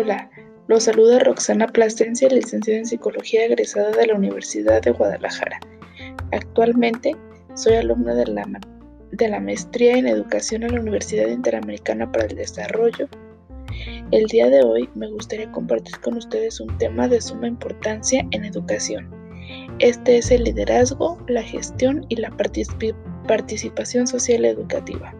Hola, los saluda Roxana Plasencia, licenciada en Psicología egresada de la Universidad de Guadalajara. Actualmente soy alumna de la, de la maestría en Educación en la Universidad Interamericana para el Desarrollo. El día de hoy me gustaría compartir con ustedes un tema de suma importancia en educación. Este es el liderazgo, la gestión y la participación social educativa.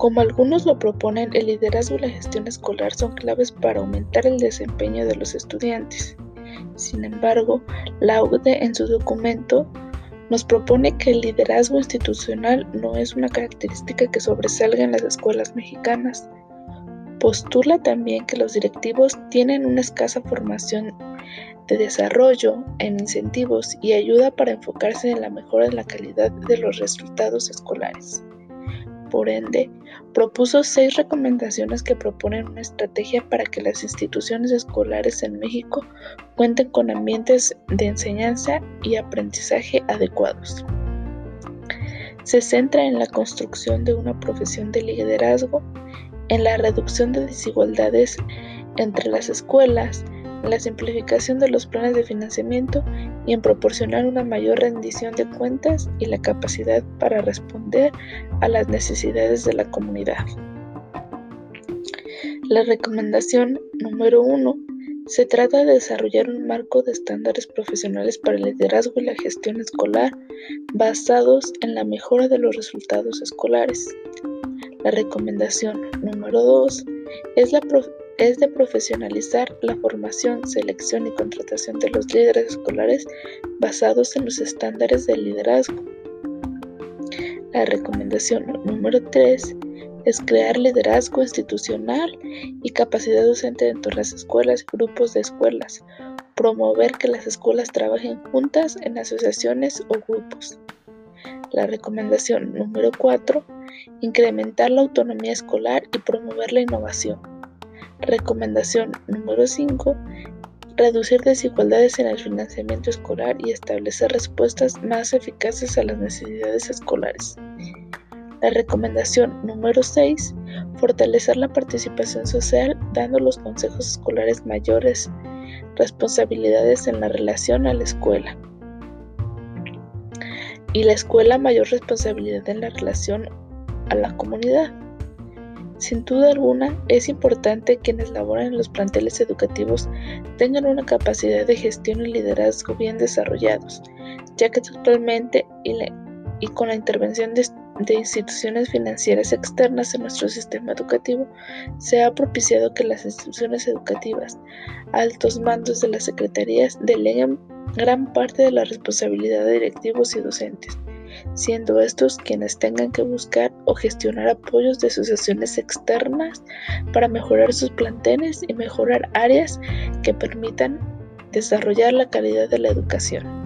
Como algunos lo proponen, el liderazgo y la gestión escolar son claves para aumentar el desempeño de los estudiantes. Sin embargo, la UDE en su documento nos propone que el liderazgo institucional no es una característica que sobresalga en las escuelas mexicanas. Postula también que los directivos tienen una escasa formación de desarrollo en incentivos y ayuda para enfocarse en la mejora de la calidad de los resultados escolares. Por ende, propuso seis recomendaciones que proponen una estrategia para que las instituciones escolares en México cuenten con ambientes de enseñanza y aprendizaje adecuados. Se centra en la construcción de una profesión de liderazgo, en la reducción de desigualdades entre las escuelas, en la simplificación de los planes de financiamiento y en proporcionar una mayor rendición de cuentas y la capacidad para responder a las necesidades de la comunidad. La recomendación número uno se trata de desarrollar un marco de estándares profesionales para el liderazgo y la gestión escolar basados en la mejora de los resultados escolares. La recomendación número 2 es la, es de profesionalizar la formación, selección y contratación de los líderes escolares basados en los estándares de liderazgo. La recomendación número 3 es crear liderazgo institucional y capacidad docente dentro de las escuelas y grupos de escuelas, promover que las escuelas trabajen juntas en asociaciones o grupos. La recomendación número 4, incrementar la autonomía escolar y promover la innovación. Recomendación número 5. Reducir desigualdades en el financiamiento escolar y establecer respuestas más eficaces a las necesidades escolares. La recomendación número 6. Fortalecer la participación social dando los consejos escolares mayores responsabilidades en la relación a la escuela. Y la escuela mayor responsabilidad en la relación a la comunidad. Sin duda alguna, es importante que quienes laboran en los planteles educativos tengan una capacidad de gestión y liderazgo bien desarrollados, ya que actualmente y, con la intervención de, de instituciones financieras externas en nuestro sistema educativo, se ha propiciado que las instituciones educativas, altos mandos de las secretarías, deleguen gran parte de la responsabilidad de directivos y docentes siendo estos quienes tengan que buscar o gestionar apoyos de asociaciones externas para mejorar sus planteles y mejorar áreas que permitan desarrollar la calidad de la educación.